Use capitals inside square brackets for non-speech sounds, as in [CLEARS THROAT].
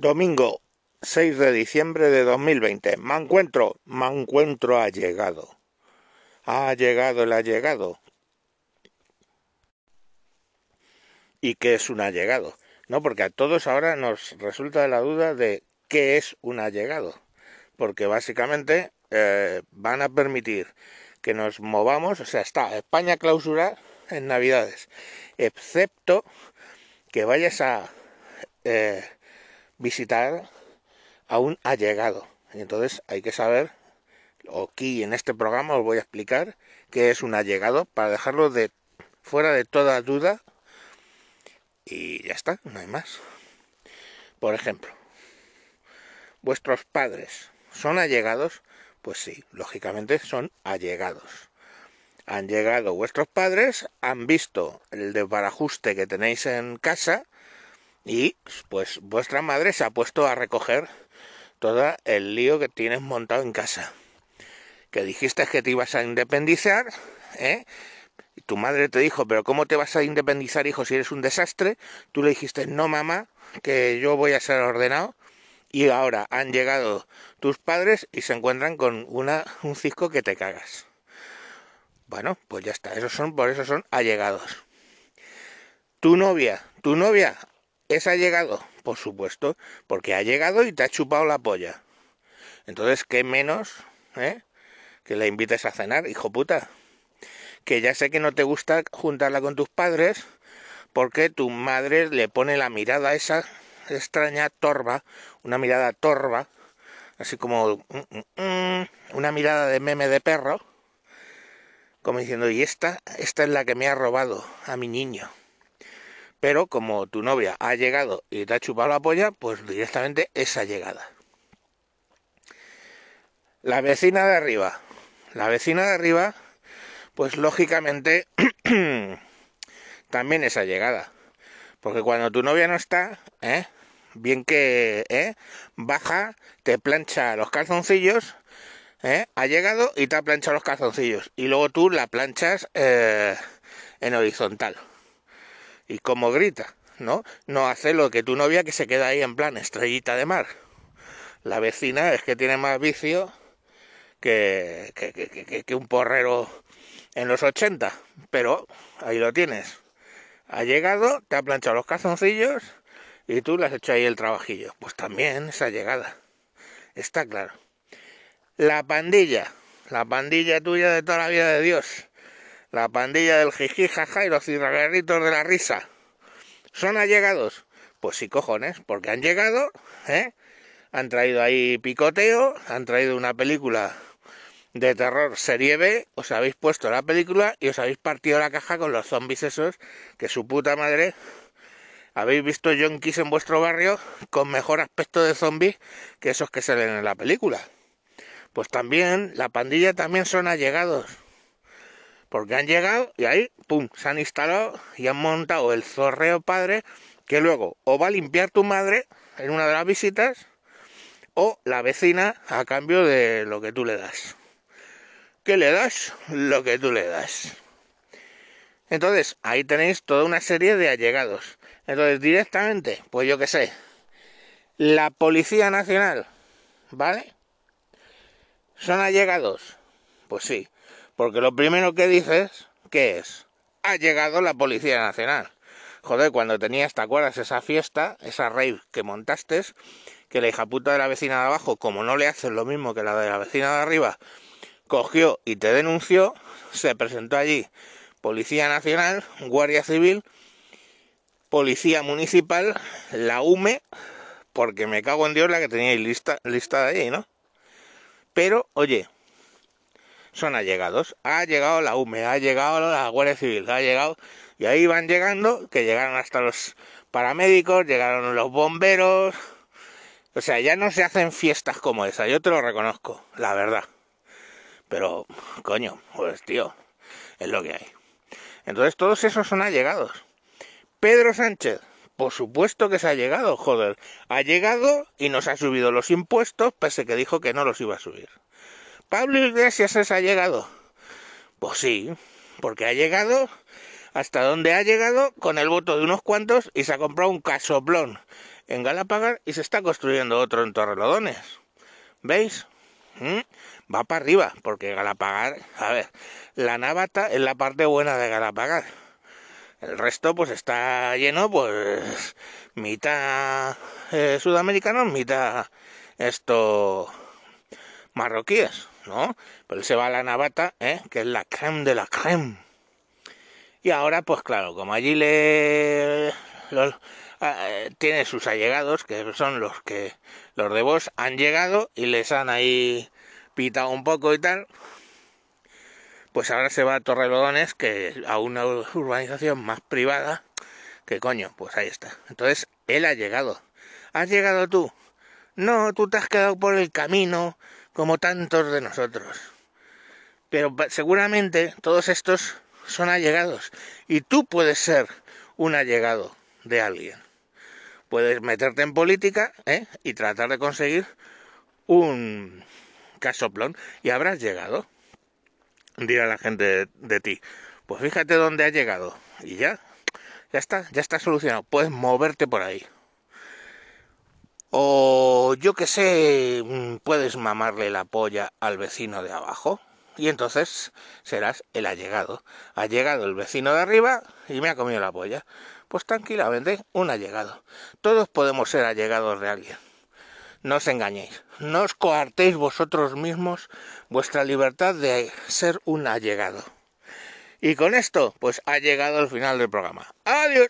Domingo 6 de diciembre de 2020. Me encuentro, me encuentro ha llegado. Ha llegado el llegado. ¿Y qué es un allegado? No, porque a todos ahora nos resulta la duda de qué es un allegado. Porque básicamente eh, van a permitir que nos movamos, o sea, está España clausura en Navidades, excepto que vayas a eh, visitar a un allegado. Y entonces hay que saber, aquí en este programa os voy a explicar qué es un allegado para dejarlo de fuera de toda duda y ya está, no hay más. Por ejemplo, vuestros padres son allegados, pues sí, lógicamente son allegados. Han llegado vuestros padres, han visto el desbarajuste que tenéis en casa y pues vuestra madre se ha puesto a recoger todo el lío que tienes montado en casa. Que dijiste que te ibas a independizar, ¿eh? Y tu madre te dijo, pero ¿cómo te vas a independizar, hijo, si eres un desastre? Tú le dijiste, no, mamá, que yo voy a ser ordenado. Y ahora han llegado tus padres y se encuentran con una, un cisco que te cagas. Bueno, pues ya está, esos son, por eso son allegados. Tu novia, tu novia ¿Es ha llegado? Por supuesto, porque ha llegado y te ha chupado la polla. Entonces, ¿qué menos, eh? Que la invites a cenar, hijo puta. Que ya sé que no te gusta juntarla con tus padres, porque tu madre le pone la mirada esa extraña torva, una mirada torva, así como mm, mm, mm, una mirada de meme de perro, como diciendo, y esta, esta es la que me ha robado a mi niño pero como tu novia ha llegado y te ha chupado la polla, pues directamente esa llegada. La vecina de arriba. La vecina de arriba, pues lógicamente [CLEARS THROAT] también esa llegada. Porque cuando tu novia no está, ¿eh? bien que ¿eh? baja, te plancha los calzoncillos, ¿eh? ha llegado y te ha planchado los calzoncillos. Y luego tú la planchas eh, en horizontal y como grita, ¿no? No hace lo que tu novia que se queda ahí en plan estrellita de mar. La vecina es que tiene más vicio que, que, que, que un porrero en los 80, pero ahí lo tienes. Ha llegado, te ha planchado los calzoncillos y tú le has hecho ahí el trabajillo. Pues también esa llegada. Está claro. La pandilla, la pandilla tuya de toda la vida de Dios la pandilla del jiji jaja y los cirraguerritos de la risa. ¿Son allegados? Pues sí, cojones, porque han llegado, ¿eh? Han traído ahí picoteo, han traído una película de terror serie B, os habéis puesto la película y os habéis partido la caja con los zombies esos, que su puta madre habéis visto yonkis en vuestro barrio con mejor aspecto de zombie que esos que se ven en la película. Pues también, la pandilla también son allegados porque han llegado y ahí, pum, se han instalado y han montado el zorreo padre que luego o va a limpiar tu madre en una de las visitas o la vecina a cambio de lo que tú le das. ¿Qué le das? Lo que tú le das. Entonces, ahí tenéis toda una serie de allegados. Entonces, directamente, pues yo qué sé, la Policía Nacional, ¿vale? ¿Son allegados? Pues sí. Porque lo primero que dices, ¿qué es? Ha llegado la Policía Nacional. Joder, cuando tenías, ¿te acuerdas? Esa fiesta, esa rave que montaste, que la hija puta de la vecina de abajo, como no le haces lo mismo que la de la vecina de arriba, cogió y te denunció, se presentó allí Policía Nacional, Guardia Civil, Policía Municipal, la UME, porque me cago en Dios la que teníais lista, lista de ahí, ¿no? Pero, oye, son allegados. Ha llegado la UME, ha llegado la Guardia Civil, ha llegado... Y ahí van llegando, que llegaron hasta los paramédicos, llegaron los bomberos... O sea, ya no se hacen fiestas como esa, yo te lo reconozco, la verdad. Pero, coño, pues tío, es lo que hay. Entonces todos esos son allegados. Pedro Sánchez, por supuesto que se ha llegado, joder. Ha llegado y nos ha subido los impuestos, pese que dijo que no los iba a subir. ¿Pablo Iglesias ha llegado? Pues sí, porque ha llegado hasta donde ha llegado con el voto de unos cuantos y se ha comprado un casoplón en Galapagar y se está construyendo otro en Torrelodones. ¿Veis? ¿Mm? Va para arriba, porque Galapagar, a ver, la Navata es la parte buena de Galapagar. El resto pues está lleno, pues mitad eh, sudamericanos, mitad esto marroquíes, ¿no? Pero él se va a la Navata, ¿eh? que es la creme de la creme. Y ahora, pues claro, como allí le eh, tiene sus allegados, que son los que los de vos han llegado y les han ahí pitado un poco y tal, pues ahora se va a Torrelodones, que a una urbanización más privada, que coño, pues ahí está. Entonces, él ha llegado. ¿Has llegado tú? No, tú te has quedado por el camino, como tantos de nosotros. Pero seguramente todos estos son allegados. Y tú puedes ser un allegado de alguien. Puedes meterte en política ¿eh? y tratar de conseguir un casoplón y habrás llegado. Dirá la gente de, ti. Pues fíjate dónde ha llegado. Y ya, ya está, ya está solucionado. Puedes moverte por ahí. O yo que sé, mm, puedes mamarle la polla al vecino de abajo y entonces serás el allegado. Ha llegado el vecino de arriba y me ha comido la polla. Pues tranquilamente, un allegado. Todos podemos ser allegados de alguien. No os engañéis, no os coartéis vosotros mismos vuestra libertad de ser un allegado. Y con esto, pues ha llegado el final del programa. Adiós.